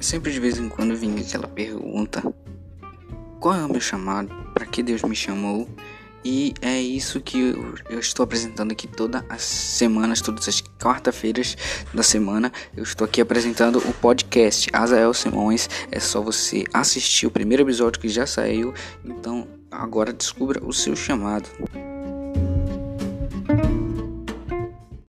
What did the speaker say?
sempre de vez em quando vinha aquela pergunta: qual é o meu chamado? Para que Deus me chamou? E é isso que eu, estou apresentando aqui todas as semanas, todas as quarta-feiras da semana. Eu estou aqui apresentando o podcast Azael Simões. É só você assistir o primeiro episódio que já saiu. Então agora descubra o seu chamado.